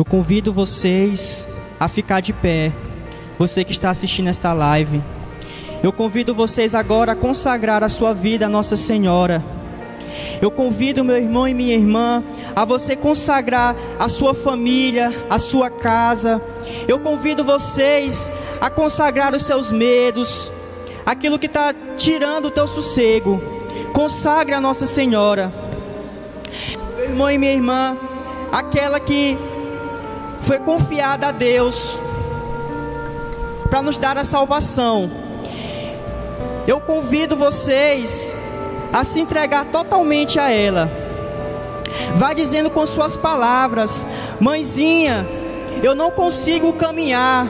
Eu convido vocês a ficar de pé. Você que está assistindo esta live. Eu convido vocês agora a consagrar a sua vida a Nossa Senhora. Eu convido meu irmão e minha irmã a você consagrar a sua família, a sua casa. Eu convido vocês a consagrar os seus medos, aquilo que está tirando o teu sossego. Consagre a Nossa Senhora. Meu irmão e minha irmã, aquela que foi confiada a Deus para nos dar a salvação. Eu convido vocês a se entregar totalmente a ela. Vai dizendo com suas palavras: Mãezinha, eu não consigo caminhar.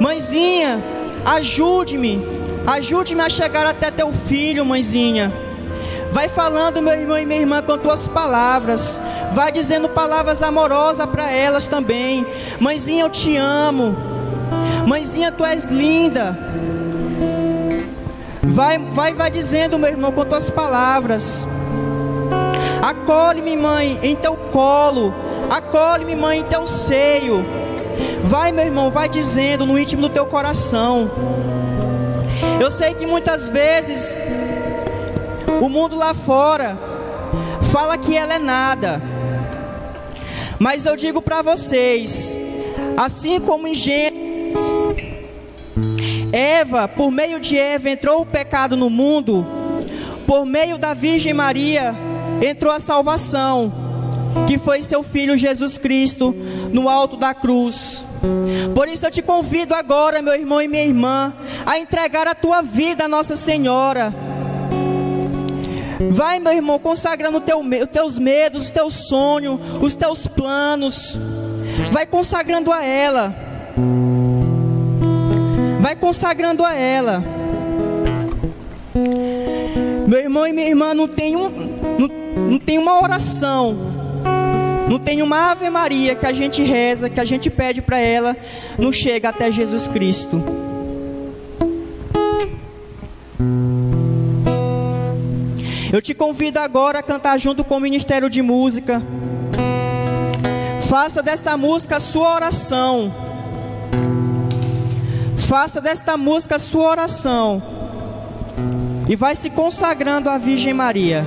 Mãezinha, ajude-me. Ajude-me a chegar até teu filho, mãezinha. Vai falando, meu irmão e minha irmã, com tuas palavras. Vai dizendo palavras amorosas para elas também. Mãezinha, eu te amo. Mãezinha, tu és linda. Vai, vai, vai dizendo, meu irmão, com tuas palavras. Acolhe-me, mãe, em teu colo. Acolhe-me, mãe, em teu seio. Vai, meu irmão, vai dizendo no íntimo do teu coração. Eu sei que muitas vezes o mundo lá fora fala que ela é nada. Mas eu digo para vocês, assim como em Gênesis, Eva, por meio de Eva entrou o pecado no mundo, por meio da Virgem Maria entrou a salvação, que foi seu filho Jesus Cristo no alto da cruz. Por isso eu te convido agora, meu irmão e minha irmã, a entregar a tua vida a Nossa Senhora. Vai, meu irmão, consagrando teu, os teus medos, os teus sonhos, os teus planos. Vai consagrando a ela. Vai consagrando a ela. Meu irmão e minha irmã, não tem, um, não, não tem uma oração não tem uma Ave Maria que a gente reza, que a gente pede para ela, não chega até Jesus Cristo. Eu te convido agora a cantar junto com o Ministério de Música. Faça dessa música a sua oração. Faça desta música a sua oração. E vai se consagrando à Virgem Maria.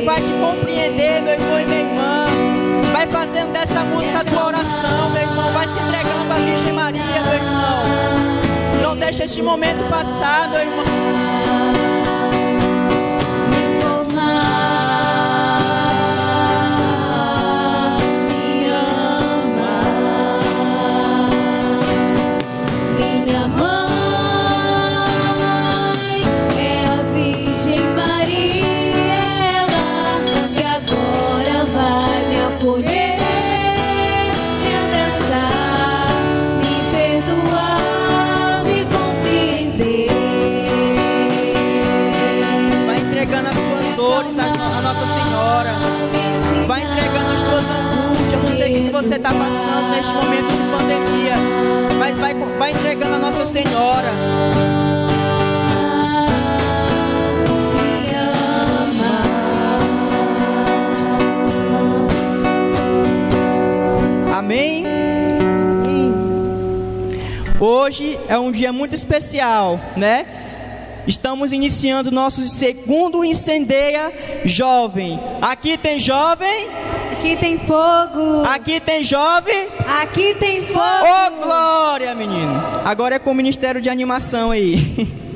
que vai te compreender, meu irmão e minha irmã. Vai fazendo desta música a tua oração, meu irmão. Vai se entregando à Virgem Maria, meu irmão. Não deixa este momento passar, meu irmão. você está passando neste momento de pandemia, mas vai, vai entregando a Nossa Senhora. Amém? Hoje é um dia muito especial, né? Estamos iniciando nosso segundo Incendeia Jovem. Aqui tem jovem? Aqui tem fogo. Aqui tem jovem? Aqui tem fogo. Ô oh, glória, menino. Agora é com o Ministério de Animação aí.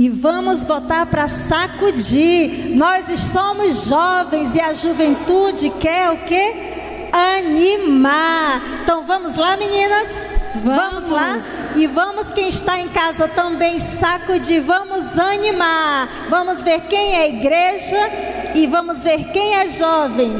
E vamos botar para sacudir. Nós somos jovens e a juventude quer o quê? Animar. Então vamos lá, meninas? Vamos. vamos lá? E vamos quem está em casa também sacudir. Vamos animar. Vamos ver quem é igreja e vamos ver quem é jovem.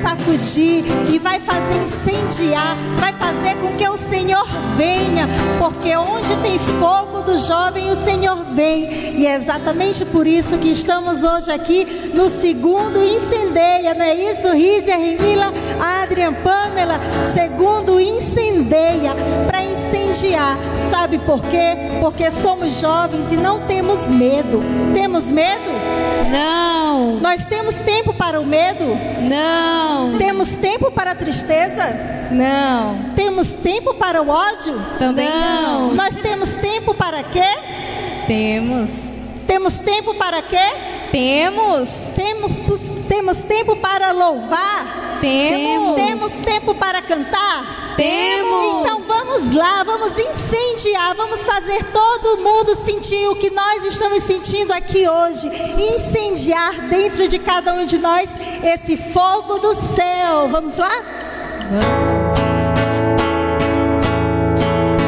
Sacudir e vai fazer incendiar, vai fazer com que o Senhor venha, porque onde tem fogo do jovem, o Senhor vem. E é exatamente por isso que estamos hoje aqui no segundo incendeia, não é isso? Rízia, Remila, Adrian, Pamela, segundo incendeia, para incendiar. Sabe por quê? Porque somos jovens e não temos medo. Temos medo? Não. Nós temos tempo para o medo? Não. Temos tempo para a tristeza? Não. Temos tempo para o ódio? Também não. Nós temos tempo para quê? Temos. Temos tempo para quê? Temos. Temos, temos tempo para louvar? Temos. Temos tempo para cantar? Temos. Então vamos lá, vamos incendiar, vamos fazer todo mundo sentir o que nós estamos sentindo aqui hoje. Incendiar dentro de cada um de nós esse fogo do céu. Vamos lá? Vamos.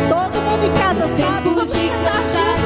Todo mundo em casa sabe, vamos cantar junto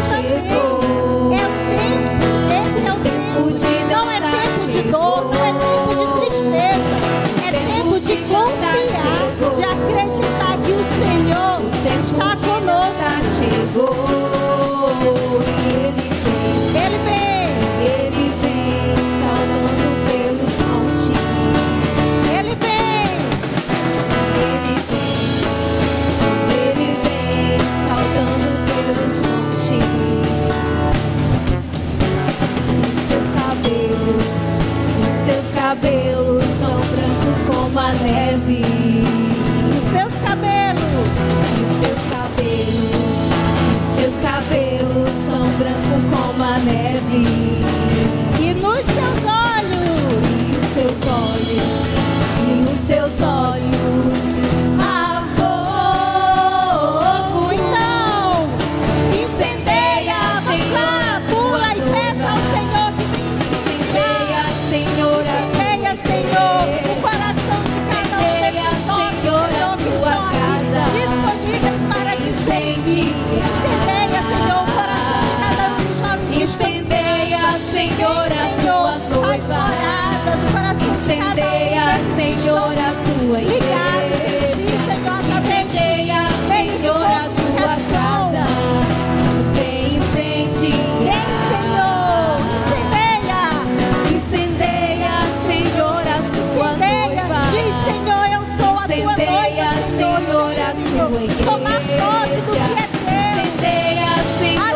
Tomar posse do que é teu. A,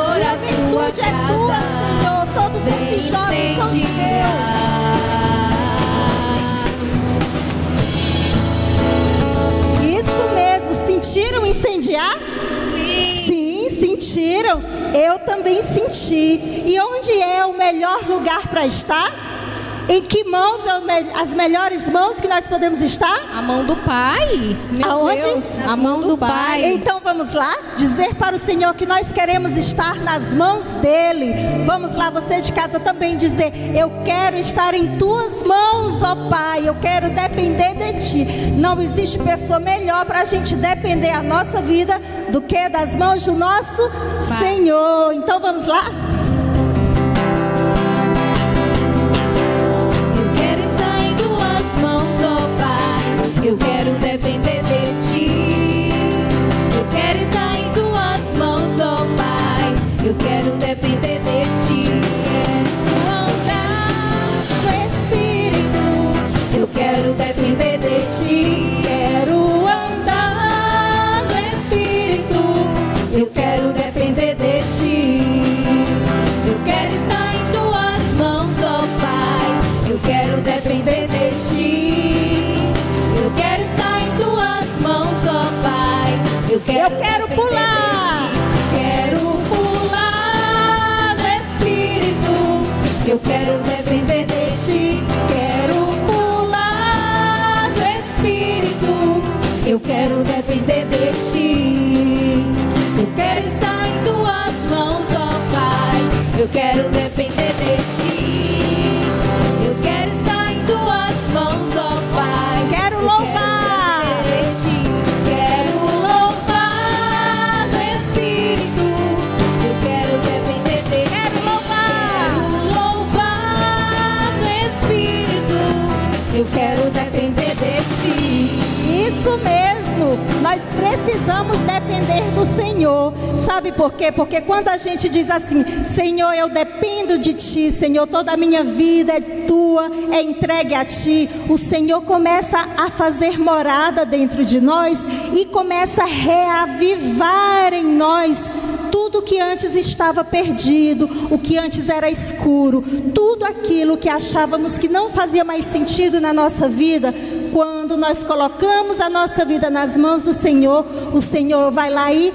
casa. É tua, Senhor. Todos esses jovens são teus. Sentiram incendiar? Sim. Sim, sentiram. Eu também senti. E onde é o melhor lugar para estar? Em que mãos é as melhores mãos que nós podemos estar? A mão do Pai. Meu Aonde? Deus, a mão do Pai. Então vamos lá dizer para o Senhor que nós queremos estar nas mãos dele. Vamos lá, você de casa também dizer: Eu quero estar em tuas mãos, ó Pai. Eu quero depender de ti. Não existe pessoa melhor para a gente depender a nossa vida do que das mãos do nosso Senhor. Então vamos lá? Eu quero depender de ti. Eu quero estar em tuas mãos, ó Pai. Eu quero depender de ti. Quero andar no Espírito. Eu quero depender de ti. Eu quero, Eu quero pular. Quero pular no Espírito. Eu quero depender de ti. Quero pular no Espírito. Eu quero depender de ti. Eu quero estar em tuas mãos, ó Pai. Eu quero depender de ti. Sabe por quê? Porque quando a gente diz assim: Senhor, eu dependo de Ti, Senhor, toda a minha vida é tua, é entregue a Ti. O Senhor começa a fazer morada dentro de nós e começa a reavivar em nós tudo que antes estava perdido, o que antes era escuro, tudo aquilo que achávamos que não fazia mais sentido na nossa vida, quando nós colocamos a nossa vida nas mãos do Senhor, o Senhor vai lá e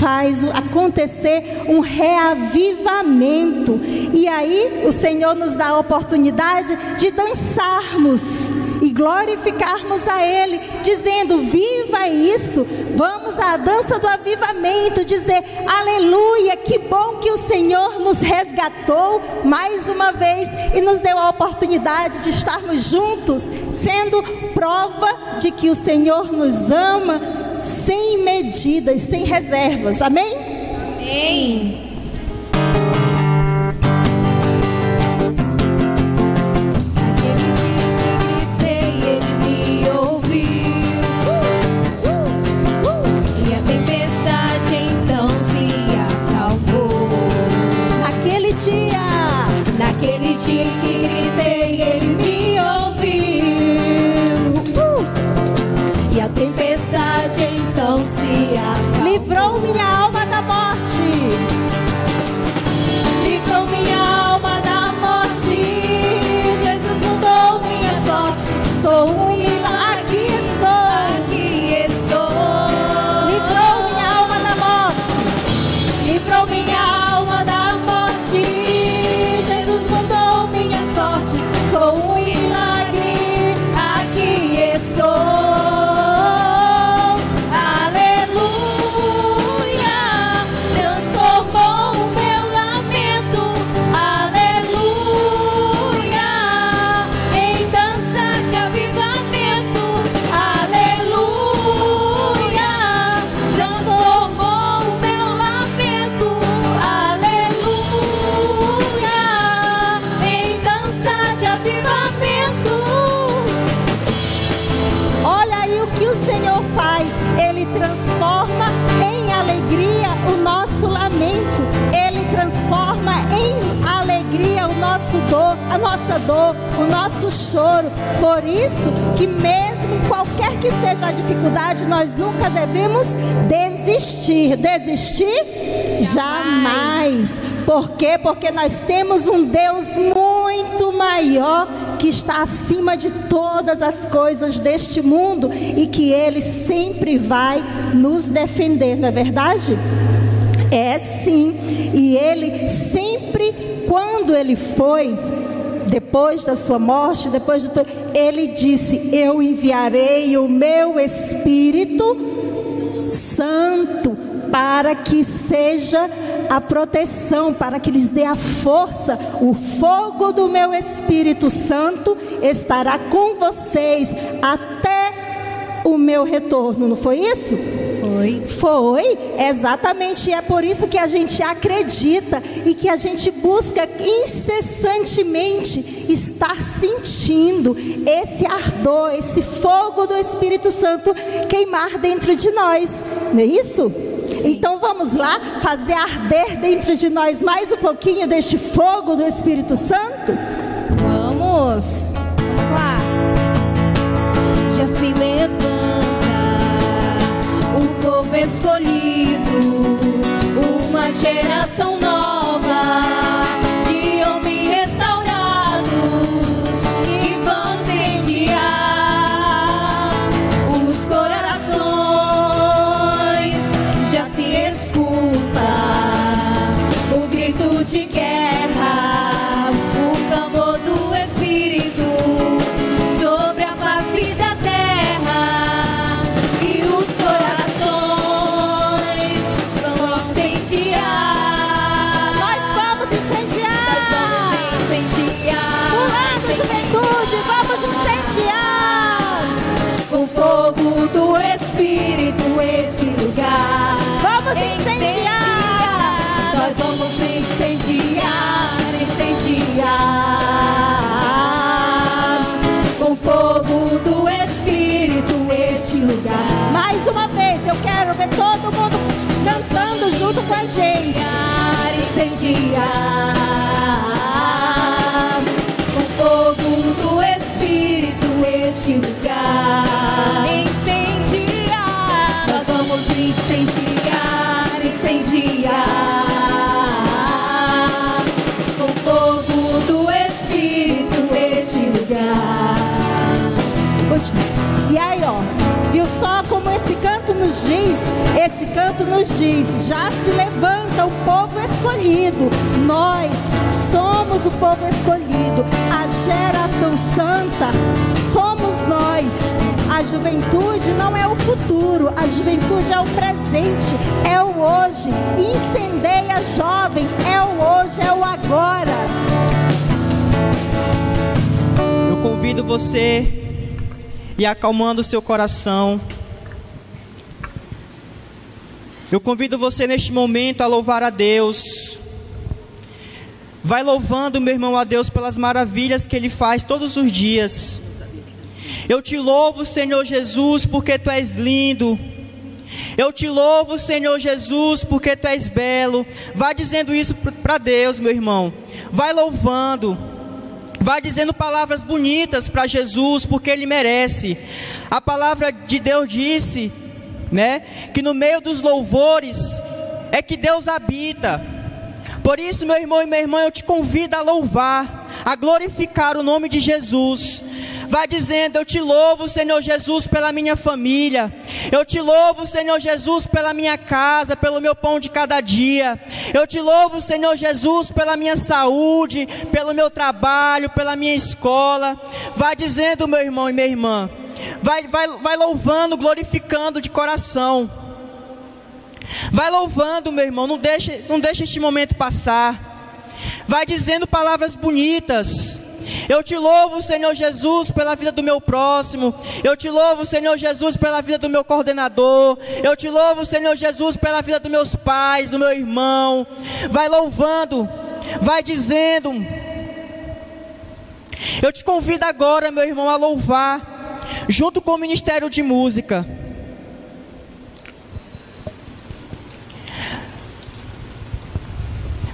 faz acontecer um reavivamento. E aí o Senhor nos dá a oportunidade de dançarmos e glorificarmos a Ele, dizendo: Viva isso! Vamos à dança do avivamento, dizer: Aleluia! Que bom que o Senhor nos resgatou mais uma vez e nos deu a oportunidade de estarmos juntos, sendo prova de que o Senhor nos ama sem medidas, sem reservas. Amém? Amém. Dor, o nosso choro. Por isso que mesmo qualquer que seja a dificuldade, nós nunca devemos desistir. Desistir? Jamais. Por quê? Porque nós temos um Deus muito maior que está acima de todas as coisas deste mundo e que Ele sempre vai nos defender, não é verdade? É sim, e Ele sempre sempre, quando ele foi, depois da sua morte, depois do ele disse: Eu enviarei o meu Espírito Santo para que seja a proteção, para que lhes dê a força. O fogo do meu Espírito Santo estará com vocês até o meu retorno. Não foi isso? Foi. Foi, exatamente. E é por isso que a gente acredita e que a gente busca incessantemente estar sentindo esse ardor, esse fogo do Espírito Santo queimar dentro de nós. Não é isso? Então vamos lá fazer arder dentro de nós mais um pouquinho deste fogo do Espírito Santo? Vamos. Vamos lá. Já se levanta povo escolhido, uma geração nova Mais uma vez, eu quero ver todo mundo cantando junto com a gente. Incendiar. Com fogo do Espírito este lugar. Incendiar. Nós vamos incendiar, incendiar. Diz? Esse canto nos diz: já se levanta o povo escolhido. Nós somos o povo escolhido. A geração santa somos nós. A juventude não é o futuro, a juventude é o presente, é o hoje. Incendeia, jovem, é o hoje, é o agora. Eu convido você e acalmando seu coração. Eu convido você neste momento a louvar a Deus. Vai louvando, meu irmão, a Deus pelas maravilhas que Ele faz todos os dias. Eu te louvo, Senhor Jesus, porque Tu és lindo. Eu te louvo, Senhor Jesus, porque Tu és belo. Vai dizendo isso para Deus, meu irmão. Vai louvando. Vai dizendo palavras bonitas para Jesus, porque Ele merece. A palavra de Deus disse, né, que no meio dos louvores é que Deus habita. Por isso, meu irmão e minha irmã, eu te convido a louvar, a glorificar o nome de Jesus. Vai dizendo: Eu te louvo, Senhor Jesus, pela minha família. Eu te louvo, Senhor Jesus, pela minha casa, pelo meu pão de cada dia. Eu te louvo, Senhor Jesus, pela minha saúde, pelo meu trabalho, pela minha escola. Vai dizendo, meu irmão e minha irmã. Vai, vai, vai louvando, glorificando de coração. Vai louvando, meu irmão. Não deixe, não deixe este momento passar. Vai dizendo palavras bonitas. Eu te louvo, Senhor Jesus, pela vida do meu próximo. Eu te louvo, Senhor Jesus, pela vida do meu coordenador. Eu te louvo, Senhor Jesus, pela vida dos meus pais, do meu irmão. Vai louvando, vai dizendo. Eu te convido agora, meu irmão, a louvar, junto com o Ministério de Música.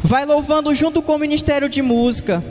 Vai louvando junto com o Ministério de Música.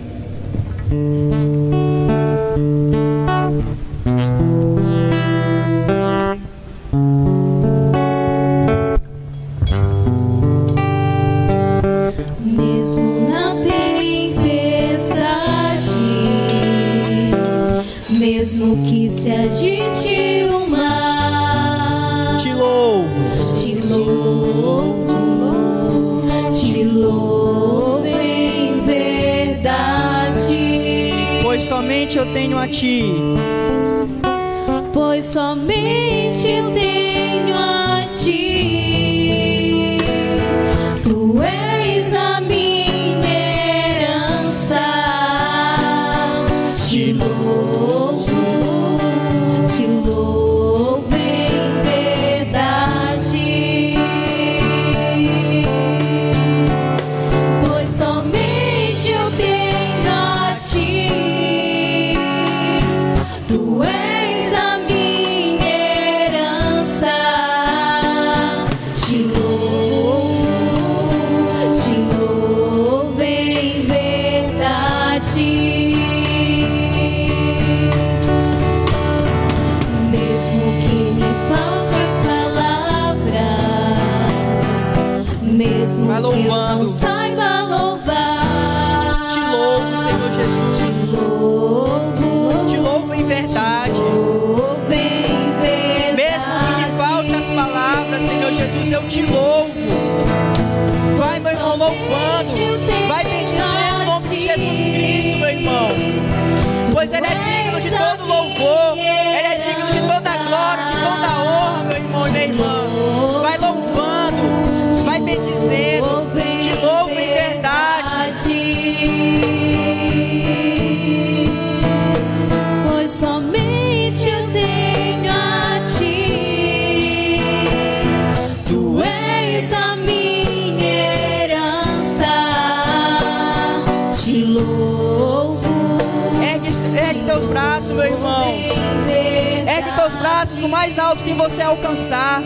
O mais alto que você alcançar.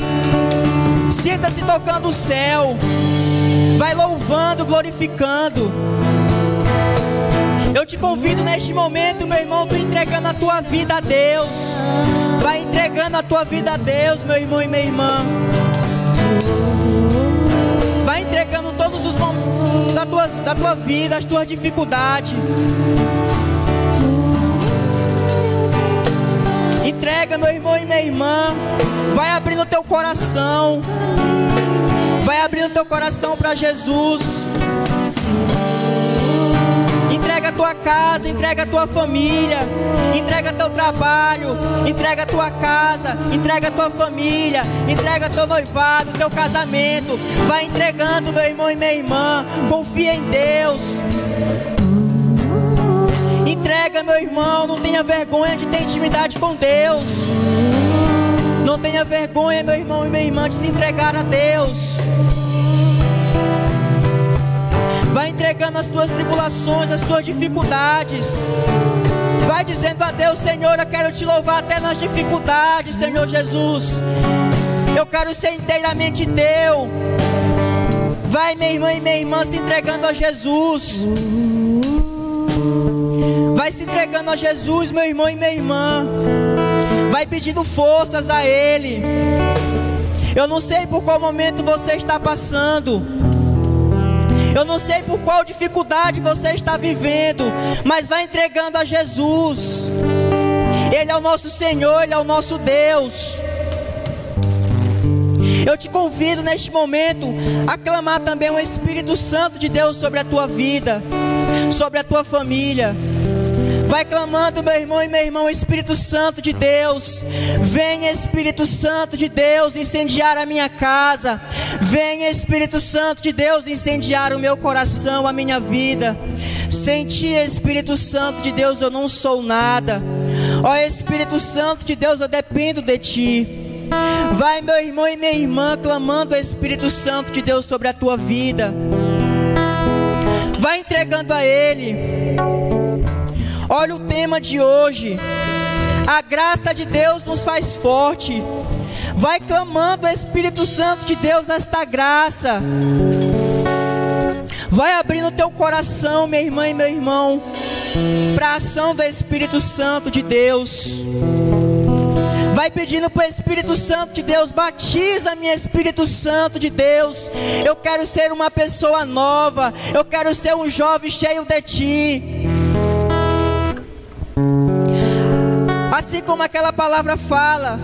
Sinta-se tocando o céu. Vai louvando, glorificando. Eu te convido neste momento, meu irmão, tu entregando a tua vida a Deus. Vai entregando a tua vida a Deus, meu irmão e minha irmã. Vai entregando todos os momentos da tua, da tua vida, as tuas dificuldades. Entrega, meu irmão e minha irmã. Vai abrindo teu coração. Vai abrindo teu coração para Jesus. Entrega a tua casa, entrega a tua família, entrega teu trabalho, entrega a tua casa, entrega a tua família, entrega teu noivado, teu casamento. Vai entregando, meu irmão e minha irmã. Confia em Deus. Entrega, meu irmão, não tenha vergonha de ter intimidade com Deus. Não tenha vergonha, meu irmão e minha irmã, de se entregar a Deus. Vai entregando as tuas tribulações, as tuas dificuldades. Vai dizendo a Deus, Senhor, eu quero te louvar até nas dificuldades, Senhor Jesus. Eu quero ser inteiramente teu. Vai, minha irmã e minha irmã, se entregando a Jesus. Entregando a Jesus, meu irmão e minha irmã. Vai pedindo forças a Ele. Eu não sei por qual momento você está passando. Eu não sei por qual dificuldade você está vivendo. Mas vai entregando a Jesus. Ele é o nosso Senhor, Ele é o nosso Deus. Eu te convido neste momento a clamar também o Espírito Santo de Deus sobre a tua vida, sobre a tua família. Vai clamando, meu irmão e meu irmão, Espírito Santo de Deus. Venha, Espírito Santo de Deus, incendiar a minha casa. Venha, Espírito Santo de Deus, incendiar o meu coração, a minha vida. Sem ti, Espírito Santo de Deus, eu não sou nada. Ó Espírito Santo de Deus, eu dependo de ti. Vai, meu irmão e minha irmã, clamando ao Espírito Santo de Deus sobre a tua vida. Vai entregando a Ele. Olha o tema de hoje. A graça de Deus nos faz forte. Vai clamando ao Espírito Santo de Deus esta graça. Vai abrindo teu coração, minha irmã e meu irmão, para a ação do Espírito Santo de Deus. Vai pedindo para o Espírito Santo de Deus, batiza-me, Espírito Santo de Deus. Eu quero ser uma pessoa nova, eu quero ser um jovem cheio de ti. Assim como aquela palavra fala,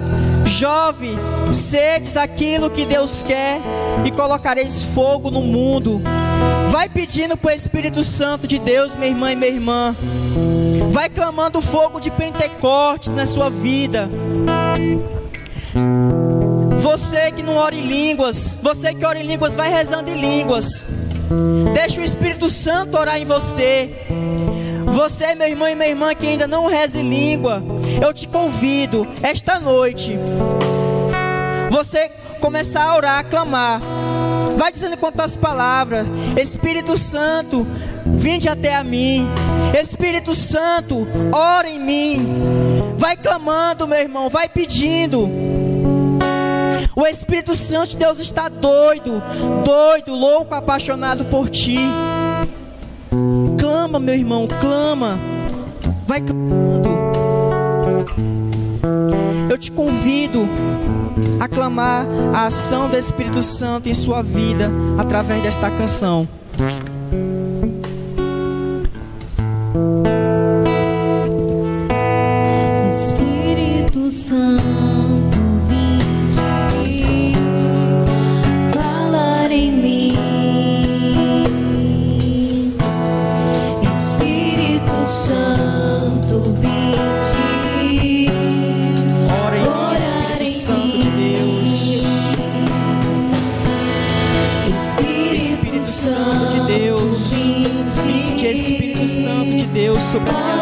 jovem, sedes aquilo que Deus quer e colocareis fogo no mundo. Vai pedindo para o Espírito Santo de Deus, minha irmã e minha irmã. Vai clamando o fogo de Pentecostes na sua vida. Você que não ora em línguas, você que ora em línguas, vai rezando em línguas. Deixa o Espírito Santo orar em você. Você, meu irmão e minha irmã, que ainda não reza em língua, eu te convido esta noite. Você começar a orar, a clamar. Vai dizendo quantas palavras. Espírito Santo, vinde até a mim. Espírito Santo, ora em mim. Vai clamando, meu irmão, vai pedindo. O Espírito Santo de Deus está doido, doido, louco, apaixonado por ti. Clama, meu irmão, clama. Vai clamando. Eu te convido a clamar a ação do Espírito Santo em sua vida através desta canção. Espírito Santo, sobre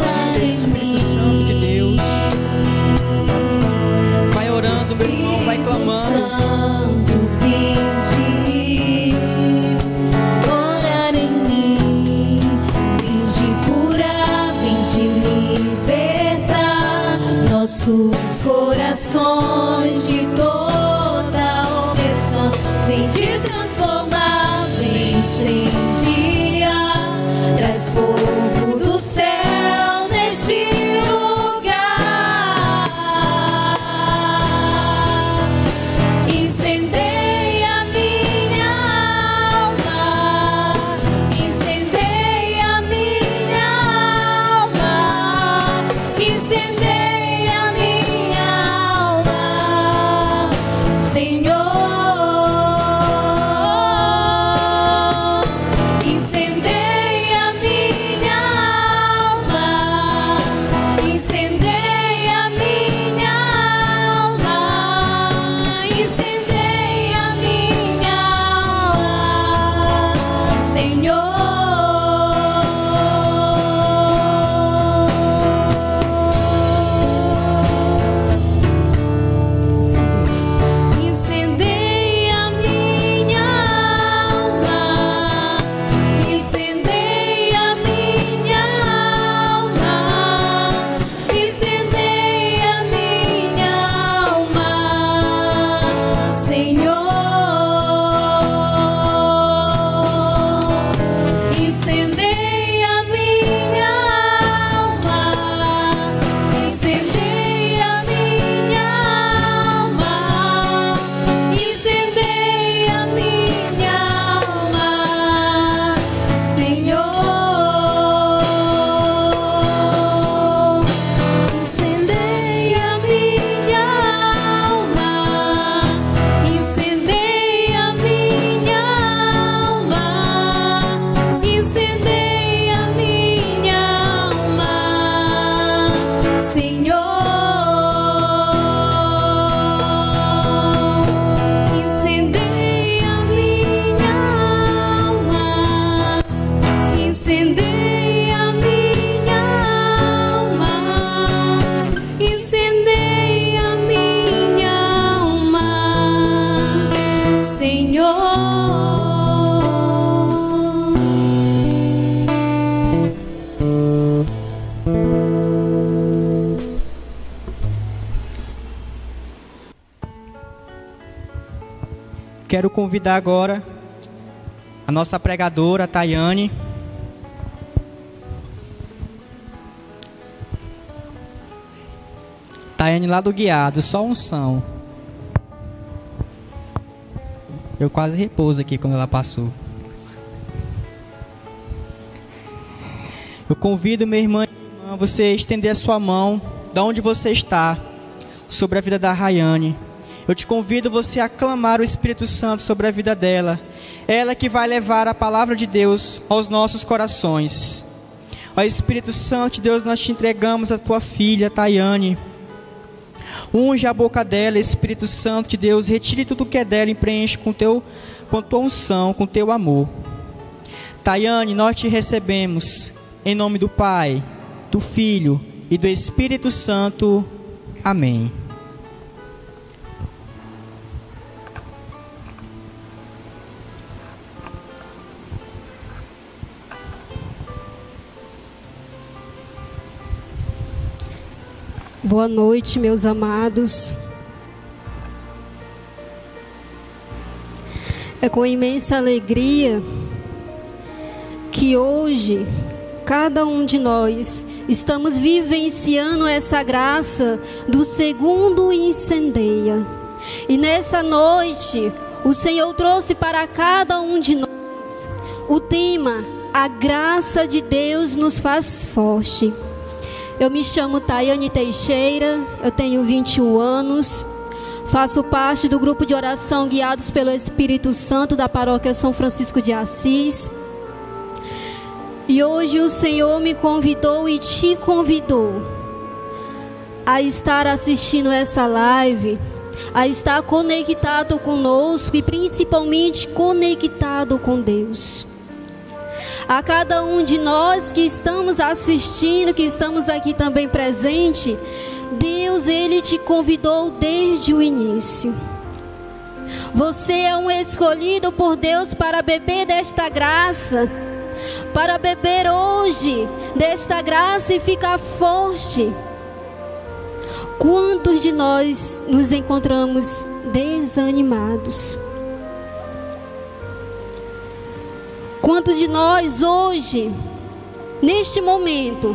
Quero convidar agora a nossa pregadora, Tayane. Tayane lá do guiado, só unção. Eu quase repouso aqui quando ela passou. Eu convido e irmã, você a estender a sua mão, da onde você está, sobre a vida da Rayane. Eu te convido você a clamar o Espírito Santo sobre a vida dela. Ela que vai levar a palavra de Deus aos nossos corações. Ó Espírito Santo, Deus, nós te entregamos a tua filha, Tayane. Unge a boca dela, Espírito Santo de Deus, retire tudo que é dela e preenche com teu com tua unção, com teu amor. Tayane, nós te recebemos em nome do Pai, do Filho e do Espírito Santo. Amém. Boa noite, meus amados. É com imensa alegria que hoje cada um de nós estamos vivenciando essa graça do segundo incendeia. E nessa noite, o Senhor trouxe para cada um de nós o tema: A graça de Deus nos faz forte. Eu me chamo Tayane Teixeira, eu tenho 21 anos, faço parte do grupo de oração guiados pelo Espírito Santo da paróquia São Francisco de Assis. E hoje o Senhor me convidou e te convidou a estar assistindo essa live, a estar conectado conosco e principalmente conectado com Deus a cada um de nós que estamos assistindo, que estamos aqui também presente, Deus ele te convidou desde o início. Você é um escolhido por Deus para beber desta graça, para beber hoje desta graça e ficar forte. Quantos de nós nos encontramos desanimados? Quantos de nós hoje, neste momento,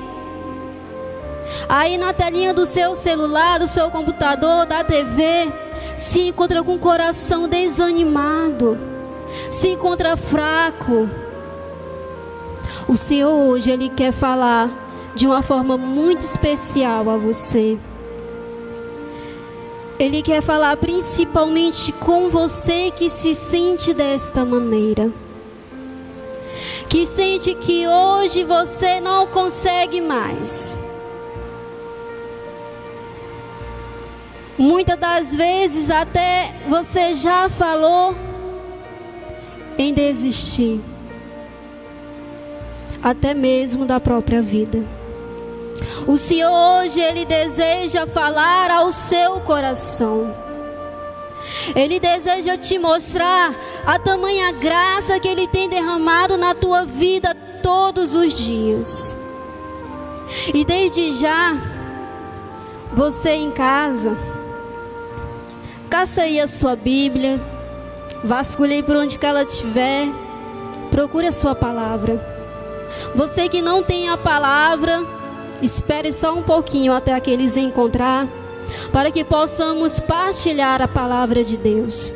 aí na telinha do seu celular, do seu computador, da TV, se encontra com o coração desanimado, se encontra fraco. O Senhor hoje ele quer falar de uma forma muito especial a você. Ele quer falar principalmente com você que se sente desta maneira que sente que hoje você não consegue mais. Muitas das vezes até você já falou em desistir, até mesmo da própria vida. O Senhor hoje ele deseja falar ao seu coração. Ele deseja te mostrar a tamanha graça que Ele tem derramado na tua vida todos os dias. E desde já, você em casa, caça aí a sua Bíblia, vasculhe por onde que ela estiver, procure a sua palavra. Você que não tem a palavra, espere só um pouquinho até aqueles encontrar para que possamos partilhar a palavra de Deus,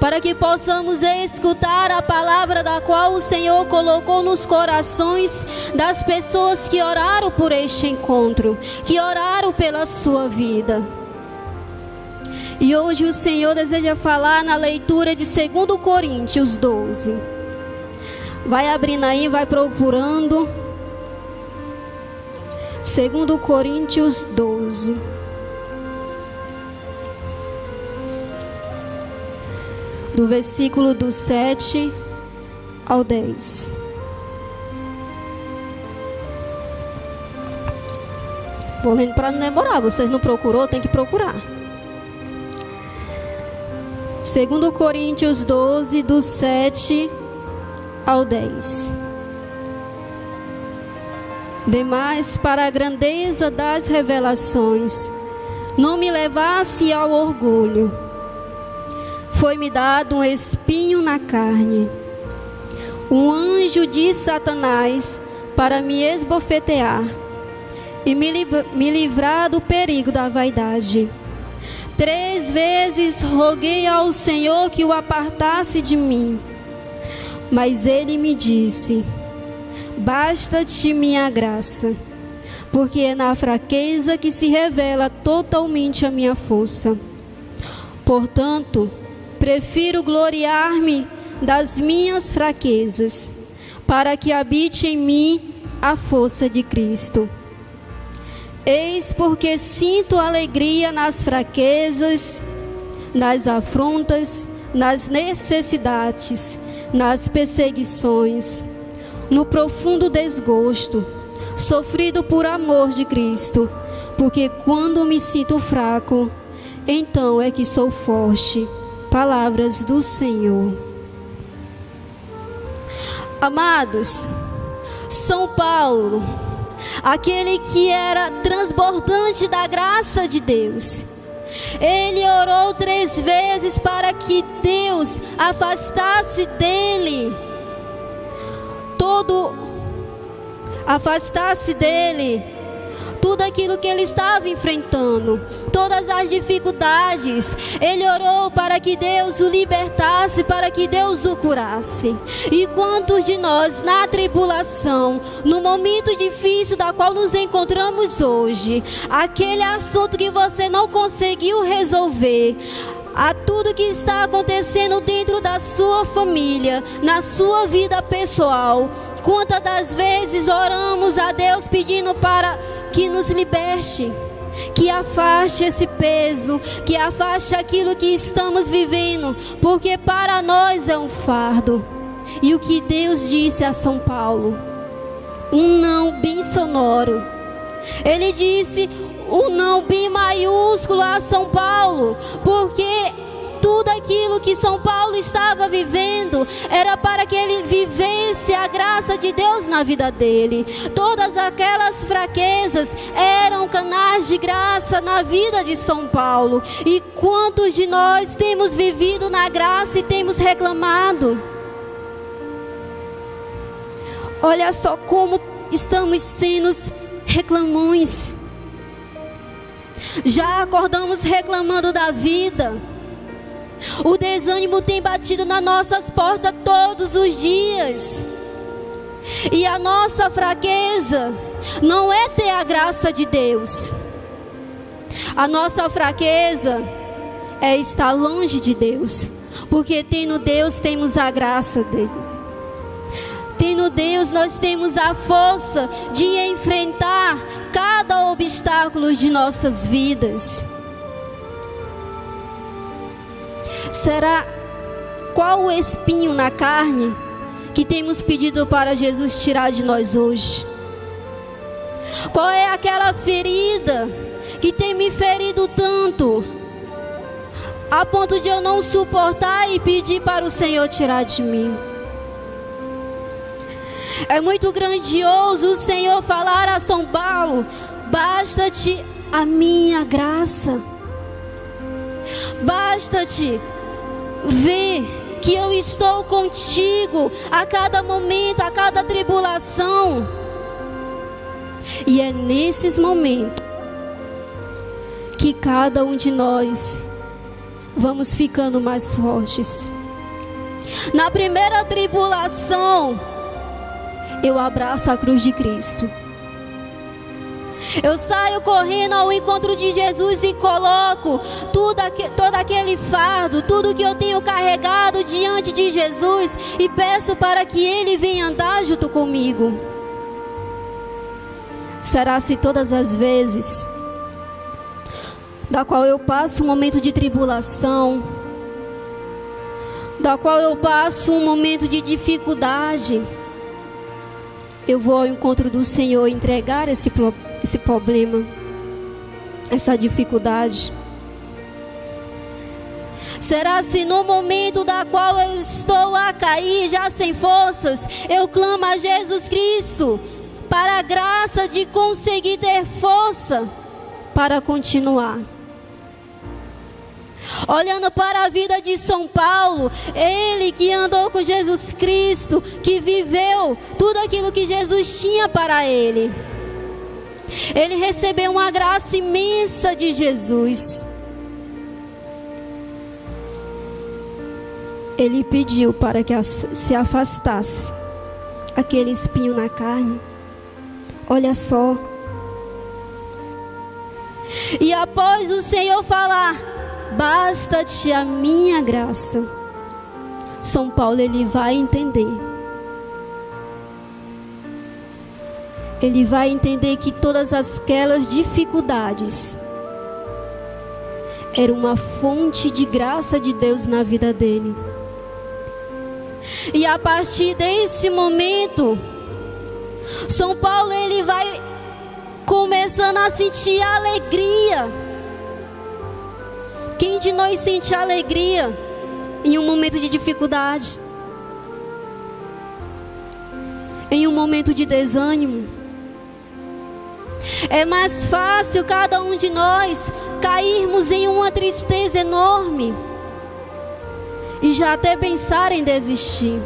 para que possamos escutar a palavra da qual o Senhor colocou nos corações das pessoas que oraram por este encontro, que oraram pela sua vida. E hoje o Senhor deseja falar na leitura de 2 Coríntios 12. Vai abrindo aí, vai procurando. 2 Coríntios 12. Do versículo do 7 ao 10. Vou lendo para não demorar. Vocês não procurou, tem que procurar. Segundo Coríntios 12, do 7 ao 10. Demais, para a grandeza das revelações, não me levasse ao orgulho foi-me dado um espinho na carne, um anjo de Satanás para me esbofetear e me, me livrar do perigo da vaidade. Três vezes roguei ao Senhor que o apartasse de mim, mas ele me disse: Basta-te minha graça, porque é na fraqueza que se revela totalmente a minha força. Portanto, Prefiro gloriar-me das minhas fraquezas, para que habite em mim a força de Cristo. Eis porque sinto alegria nas fraquezas, nas afrontas, nas necessidades, nas perseguições, no profundo desgosto, sofrido por amor de Cristo, porque quando me sinto fraco, então é que sou forte. Palavras do Senhor. Amados, São Paulo aquele que era transbordante da graça de Deus. Ele orou três vezes para que Deus afastasse dele todo afastasse dele tudo aquilo que ele estava enfrentando, todas as dificuldades. Ele orou para que Deus o libertasse, para que Deus o curasse. E quantos de nós, na tribulação, no momento difícil da qual nos encontramos hoje, aquele assunto que você não conseguiu resolver, a tudo que está acontecendo dentro da sua família, na sua vida pessoal. Quantas das vezes oramos a Deus pedindo para que nos liberte, que afaste esse peso, que afaste aquilo que estamos vivendo, porque para nós é um fardo. E o que Deus disse a São Paulo? Um não bem sonoro. Ele disse: um não bem maiúsculo a São Paulo, porque tudo aquilo que São Paulo estava vivendo era para que ele vivesse a graça de Deus na vida dele. Todas aquelas fraquezas eram canais de graça na vida de São Paulo. E quantos de nós temos vivido na graça e temos reclamado? Olha só como estamos sendo reclamões. Já acordamos reclamando da vida. O desânimo tem batido nas nossas portas todos os dias. E a nossa fraqueza não é ter a graça de Deus. A nossa fraqueza é estar longe de Deus. Porque tendo Deus temos a graça dele. Tendo Deus, nós temos a força de enfrentar cada obstáculo de nossas vidas. Será qual o espinho na carne que temos pedido para Jesus tirar de nós hoje? Qual é aquela ferida que tem me ferido tanto, a ponto de eu não suportar e pedir para o Senhor tirar de mim? É muito grandioso o Senhor falar a São Paulo: basta-te a minha graça, basta-te ver que eu estou contigo a cada momento, a cada tribulação. E é nesses momentos que cada um de nós vamos ficando mais fortes. Na primeira tribulação, eu abraço a cruz de Cristo. Eu saio correndo ao encontro de Jesus e coloco tudo aqu todo aquele fardo, tudo que eu tenho carregado diante de Jesus e peço para que Ele venha andar junto comigo. Será se todas as vezes da qual eu passo um momento de tribulação, da qual eu passo um momento de dificuldade, eu vou ao encontro do Senhor entregar esse, esse problema, essa dificuldade. Será se no momento da qual eu estou a cair, já sem forças, eu clamo a Jesus Cristo para a graça de conseguir ter força para continuar. Olhando para a vida de São Paulo, ele que andou com Jesus Cristo, que viveu tudo aquilo que Jesus tinha para ele. Ele recebeu uma graça imensa de Jesus. Ele pediu para que se afastasse aquele espinho na carne. Olha só. E após o Senhor falar, basta-te a minha graça. São Paulo ele vai entender ele vai entender que todas aquelas dificuldades era uma fonte de graça de Deus na vida dele. E a partir desse momento, São Paulo ele vai começando a sentir alegria. Quem de nós sente alegria em um momento de dificuldade? Em um momento de desânimo? É mais fácil cada um de nós cairmos em uma tristeza enorme e já até pensar em desistir.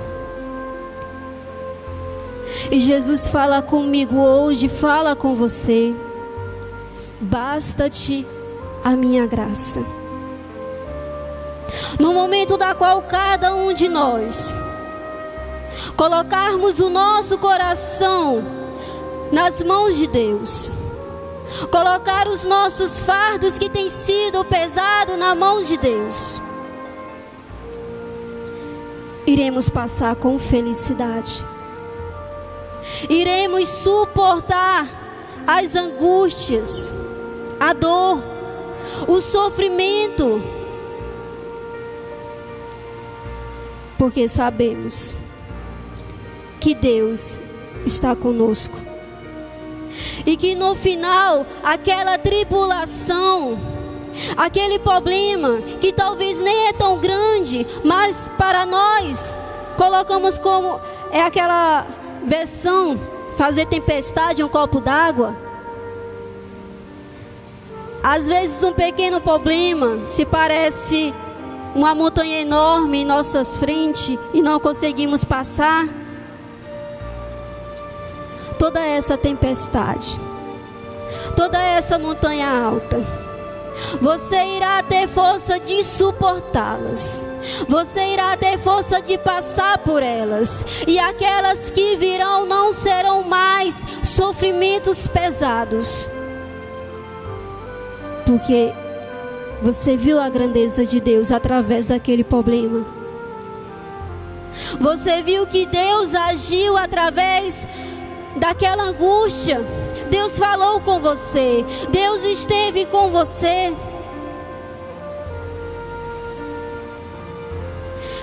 E Jesus fala comigo hoje, fala com você. Basta-te a minha graça. No momento da qual cada um de nós colocarmos o nosso coração nas mãos de Deus, colocar os nossos fardos que têm sido pesados na mão de Deus, iremos passar com felicidade, iremos suportar as angústias, a dor, o sofrimento, porque sabemos que Deus está conosco. E que no final, aquela tribulação, aquele problema que talvez nem é tão grande, mas para nós colocamos como é aquela versão fazer tempestade em um copo d'água. Às vezes um pequeno problema se parece uma montanha enorme em nossas frentes e não conseguimos passar toda essa tempestade, toda essa montanha alta, você irá ter força de suportá-las. Você irá ter força de passar por elas. E aquelas que virão não serão mais sofrimentos pesados. Porque você viu a grandeza de Deus através daquele problema. Você viu que Deus agiu através daquela angústia. Deus falou com você, Deus esteve com você.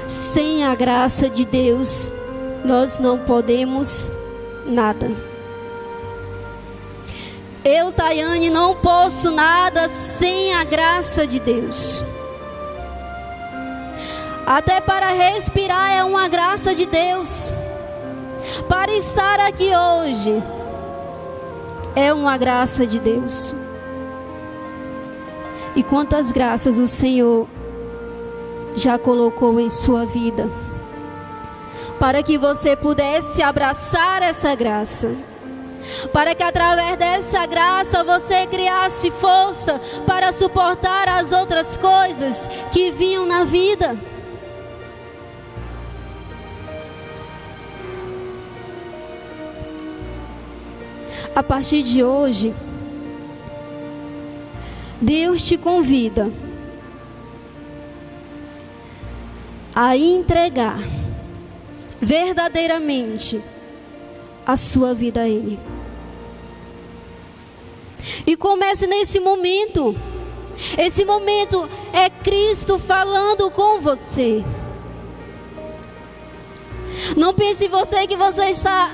Sem a graça de Deus, nós não podemos nada. Eu, Tayane, não posso nada sem a graça de Deus. Até para respirar é uma graça de Deus para estar aqui hoje é uma graça de Deus. E quantas graças o Senhor já colocou em sua vida, para que você pudesse abraçar essa graça, para que através dessa graça você criasse força para suportar as outras coisas que vinham na vida. a partir de hoje, Deus te convida a entregar verdadeiramente a sua vida a Ele. E comece nesse momento. Esse momento é Cristo falando com você. Não pense você que você está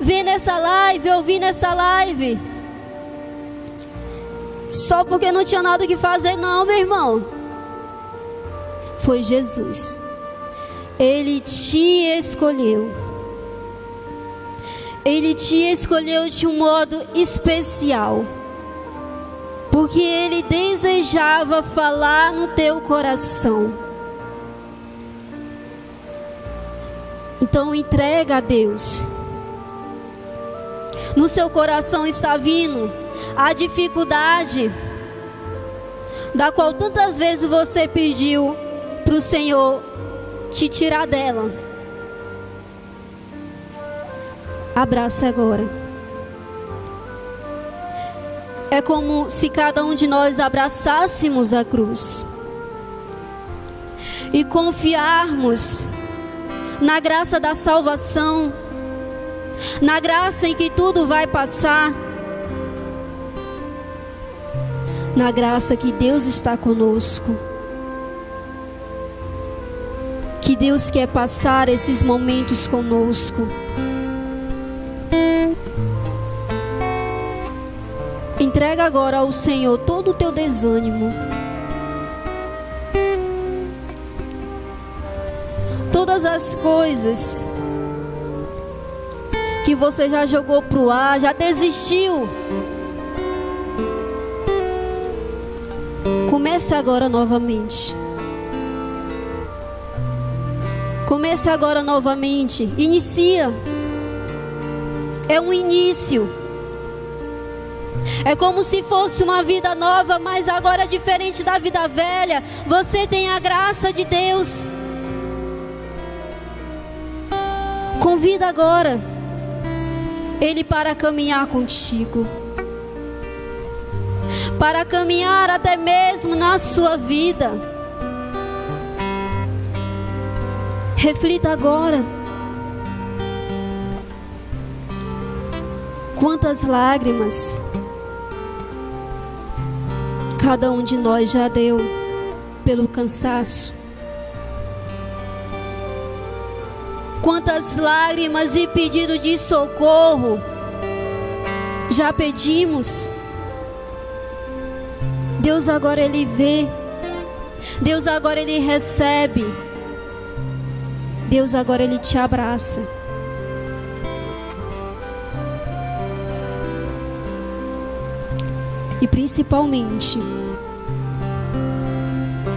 vendo essa live, ouvindo essa live. Só porque não tinha nada que fazer, não, meu irmão. Foi Jesus. Ele te escolheu. Ele te escolheu de um modo especial. Porque ele desejava falar no teu coração. Então entrega a Deus no seu coração está vindo a dificuldade, da qual tantas vezes você pediu para o Senhor te tirar dela. Abraça agora. É como se cada um de nós abraçássemos a cruz e confiarmos na graça da salvação na graça em que tudo vai passar, na graça que Deus está conosco. Que Deus quer passar esses momentos conosco. Entrega agora ao Senhor todo o teu desânimo. Todas as coisas que você já jogou pro ar, já desistiu. Comece agora novamente. Comece agora novamente. Inicia. É um início. É como se fosse uma vida nova, mas agora diferente da vida velha. Você tem a graça de Deus. Convida agora Ele para caminhar contigo. Para caminhar até mesmo na sua vida. Reflita agora. Quantas lágrimas cada um de nós já deu pelo cansaço. Quantas lágrimas e pedido de socorro já pedimos. Deus agora ele vê. Deus agora ele recebe. Deus agora ele te abraça. E principalmente,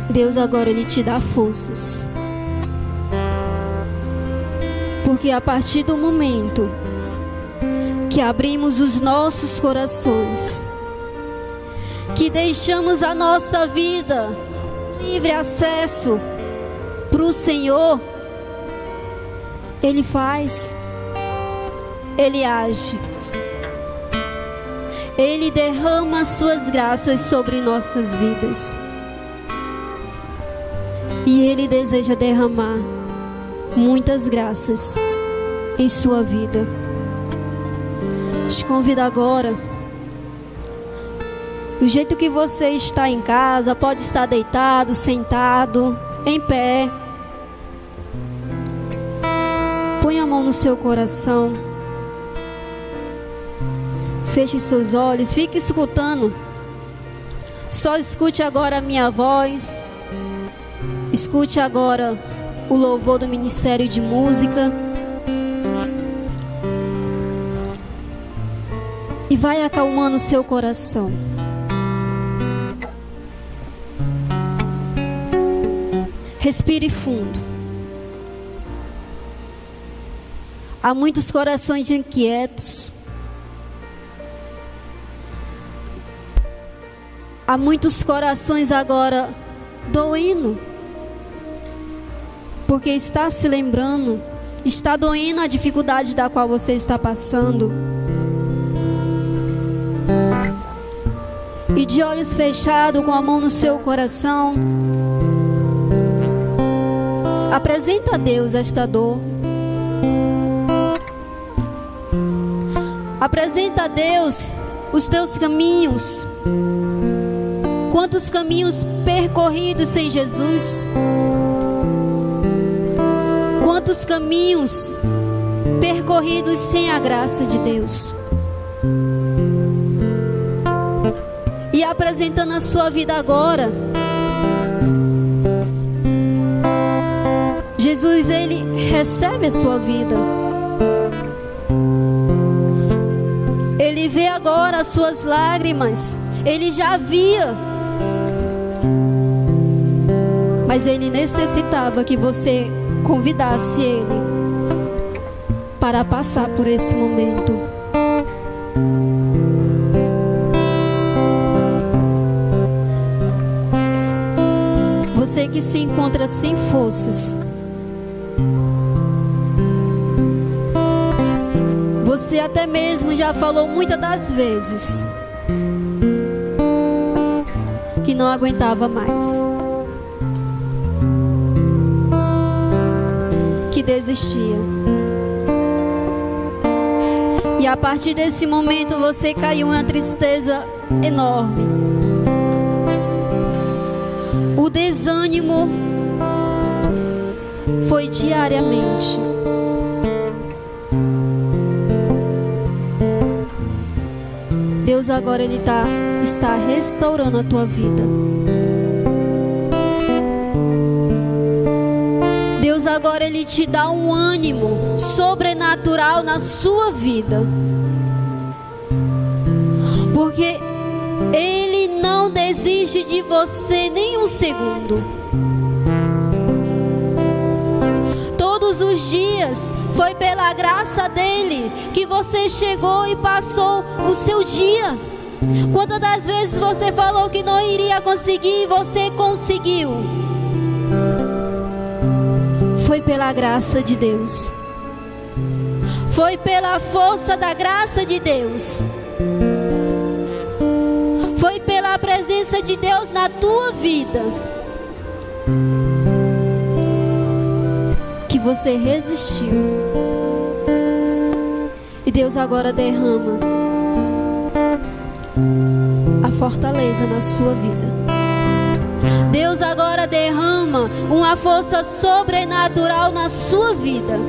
Deus agora ele te dá forças. Porque a partir do momento que abrimos os nossos corações, que deixamos a nossa vida livre acesso para o Senhor, Ele faz, Ele age. Ele derrama suas graças sobre nossas vidas. E Ele deseja derramar muitas graças em sua vida. Te convido agora. Do jeito que você está em casa, pode estar deitado, sentado, em pé. Põe a mão no seu coração. Feche seus olhos, fique escutando. Só escute agora a minha voz. Escute agora o louvor do Ministério de Música. E vai acalmando o seu coração. Respire fundo. Há muitos corações inquietos. Há muitos corações agora doendo, porque está se lembrando, está doendo a dificuldade da qual você está passando. E de olhos fechados, com a mão no seu coração, apresenta a Deus esta dor. Apresenta a Deus os teus caminhos. Quantos caminhos percorridos sem Jesus? Quantos caminhos percorridos sem a graça de Deus? E apresentando a sua vida agora. Jesus, ele recebe a sua vida. Ele vê agora as suas lágrimas. Ele já via mas ele necessitava que você convidasse ele para passar por esse momento. Você que se encontra sem forças. Você até mesmo já falou muitas das vezes que não aguentava mais. Que desistia. E a partir desse momento você caiu em uma tristeza enorme. O desânimo foi diariamente. Deus agora ele tá, está restaurando a tua vida. Agora ele te dá um ânimo sobrenatural na sua vida. Porque ele não desiste de você nem um segundo. Todos os dias foi pela graça dele que você chegou e passou o seu dia. Quantas das vezes você falou que não iria conseguir e você conseguiu? Foi pela graça de Deus. Foi pela força da graça de Deus. Foi pela presença de Deus na tua vida. Que você resistiu. E Deus agora derrama a fortaleza na sua vida. Deus agora derrama uma força sobrenatural na sua vida.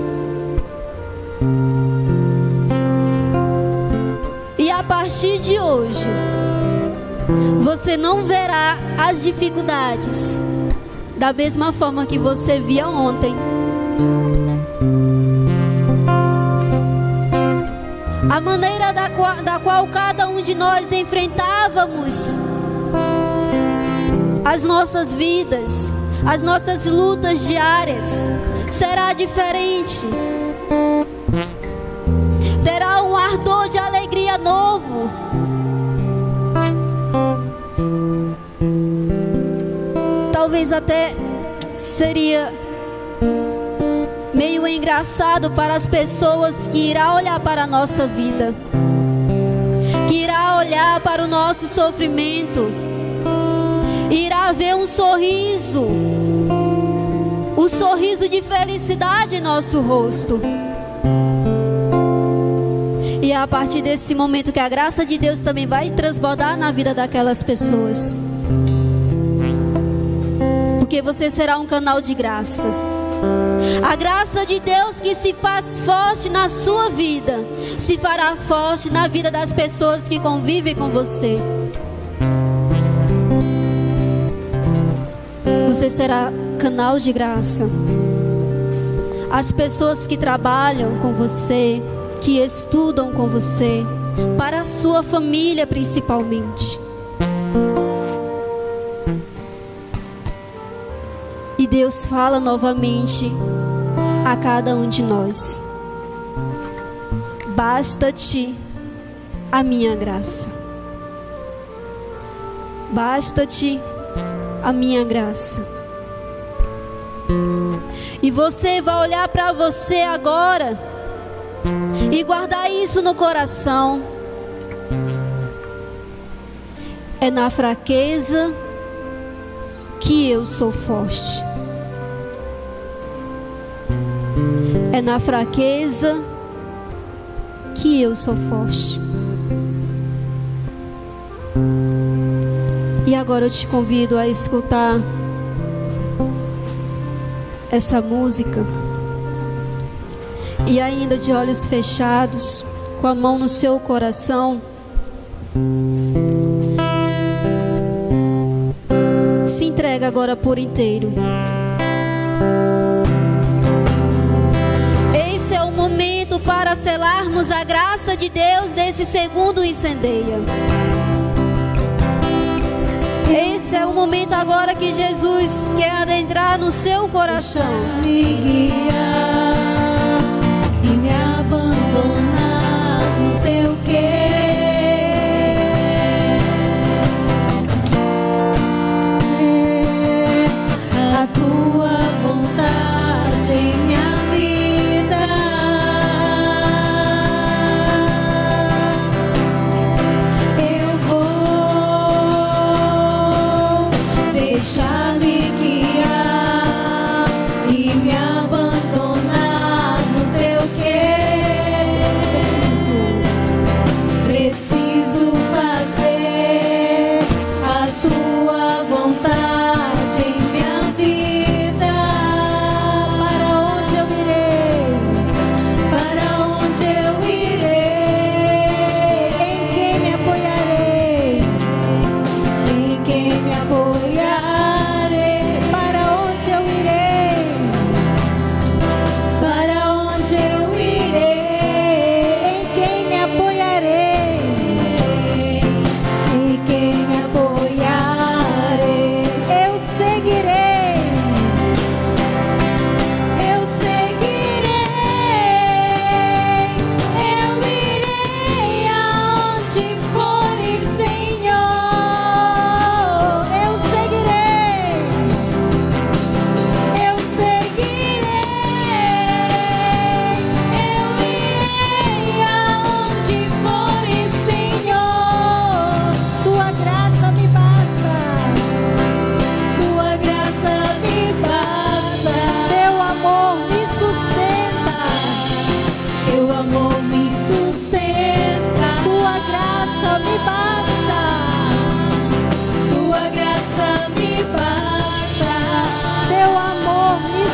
E a partir de hoje, você não verá as dificuldades da mesma forma que você via ontem. A maneira da qual, da qual cada um de nós enfrentávamos as nossas vidas, as nossas lutas diárias, será diferente. Terá um ardor de alegria novo. Talvez até seria meio engraçado para as pessoas que irá olhar para a nossa vida, que irá olhar para o nosso sofrimento, irá ver um sorriso, o um sorriso de felicidade em nosso rosto. E é a partir desse momento que a graça de Deus também vai transbordar na vida daquelas pessoas. Porque você será um canal de graça. A graça de Deus que se faz forte na sua vida, se fará forte na vida das pessoas que convivem com você. Você será canal de graça. As pessoas que trabalham com você, que estudam com você, para a sua família principalmente. E Deus fala novamente a cada um de nós: Basta-te a minha graça. Basta-te a minha graça. E você vai olhar para você agora e guardar isso no coração. É na fraqueza que eu sou forte. É na fraqueza que eu sou forte. Agora eu te convido a escutar essa música. E ainda de olhos fechados, com a mão no seu coração, se entrega agora por inteiro. Esse é o momento para selarmos a graça de Deus nesse segundo incendeia. Esse é o momento agora que Jesus quer adentrar no seu coração. me guiar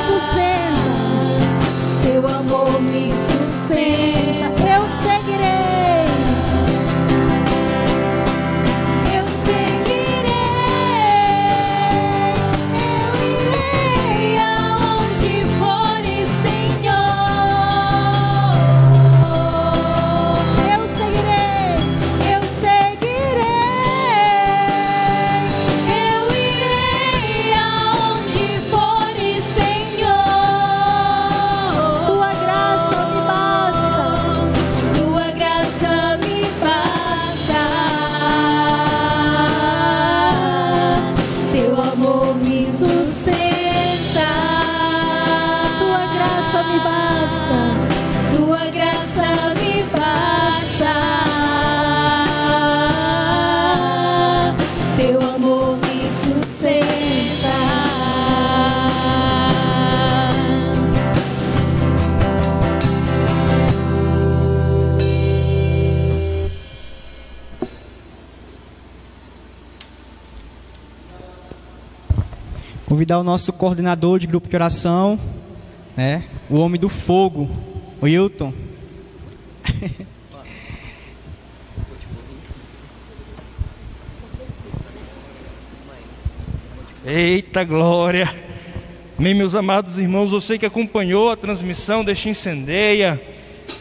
sustenta, teu amor me sustenta. Convidar o nosso coordenador de grupo de oração, né? O homem do fogo, o Wilton. Eita glória! Bem, meus amados irmãos, você que acompanhou a transmissão deste Incendeia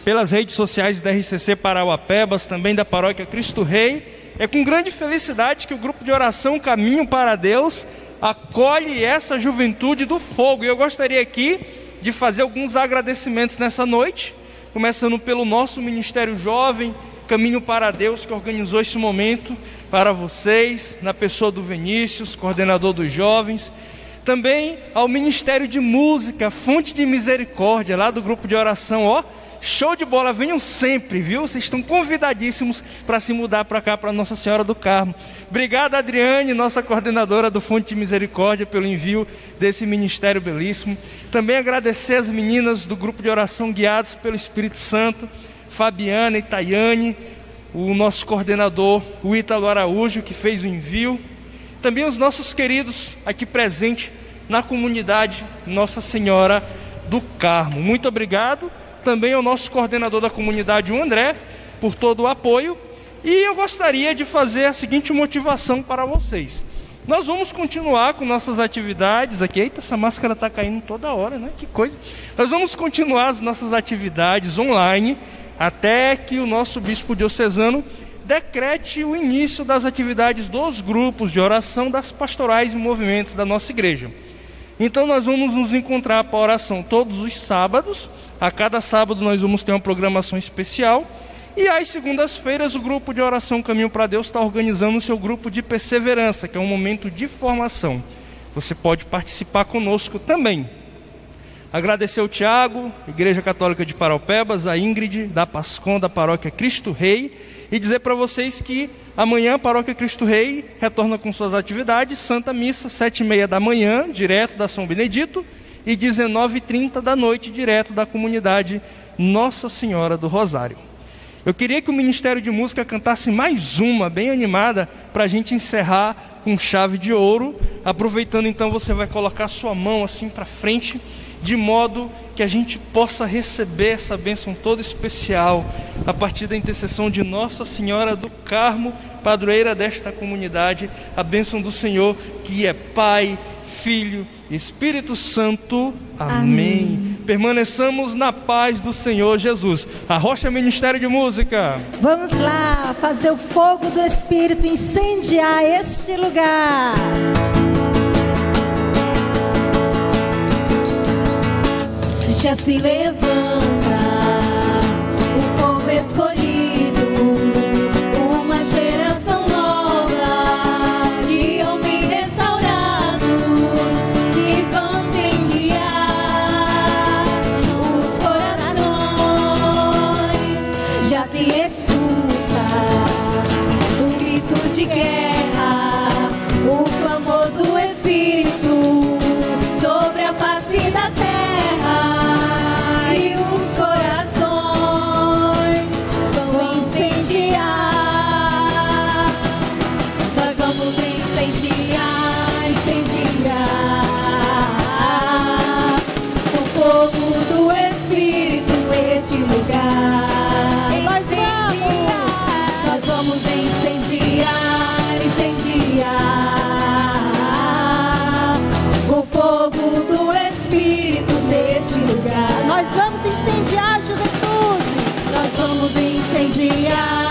pelas redes sociais da RCC Parauapebas, também da paróquia Cristo Rei, é com grande felicidade que o grupo de oração Caminho para Deus acolhe essa juventude do fogo. E eu gostaria aqui de fazer alguns agradecimentos nessa noite, começando pelo nosso Ministério Jovem, Caminho para Deus, que organizou esse momento para vocês, na pessoa do Vinícius, coordenador dos jovens. Também ao Ministério de Música, Fonte de Misericórdia, lá do grupo de oração, ó. Show de bola, venham sempre, viu? Vocês estão convidadíssimos para se mudar para cá, para Nossa Senhora do Carmo. Obrigado, Adriane, nossa coordenadora do Fonte de Misericórdia, pelo envio desse ministério belíssimo. Também agradecer as meninas do grupo de oração guiados pelo Espírito Santo, Fabiana e Tayane, o nosso coordenador, o Ítalo Araújo, que fez o envio. Também os nossos queridos aqui presentes na comunidade Nossa Senhora do Carmo. Muito obrigado. Também ao nosso coordenador da comunidade, o André, por todo o apoio. E eu gostaria de fazer a seguinte motivação para vocês. Nós vamos continuar com nossas atividades aqui. Eita, essa máscara está caindo toda hora, né? Que coisa. Nós vamos continuar as nossas atividades online até que o nosso bispo diocesano decrete o início das atividades dos grupos de oração das pastorais e movimentos da nossa igreja. Então nós vamos nos encontrar para oração todos os sábados. A cada sábado nós vamos ter uma programação especial. E às segundas-feiras o grupo de oração Caminho para Deus está organizando o seu grupo de perseverança, que é um momento de formação. Você pode participar conosco também. Agradecer ao Tiago, Igreja Católica de Paraupebas, a Ingrid, da Pascom, da Paróquia Cristo Rei, e dizer para vocês que amanhã a Paróquia Cristo Rei retorna com suas atividades, Santa Missa, sete e meia da manhã, direto da São Benedito, e 19h30 da noite, direto da comunidade Nossa Senhora do Rosário. Eu queria que o Ministério de Música cantasse mais uma, bem animada, para a gente encerrar com chave de ouro. Aproveitando então, você vai colocar sua mão assim para frente, de modo que a gente possa receber essa bênção toda especial a partir da intercessão de Nossa Senhora do Carmo, padroeira desta comunidade, a bênção do Senhor, que é Pai, Filho e Espírito Santo. Amém. Amém. Permaneçamos na paz do Senhor Jesus. A Rocha Ministério de Música. Vamos lá fazer o fogo do Espírito incendiar este lugar. Já se incendiar,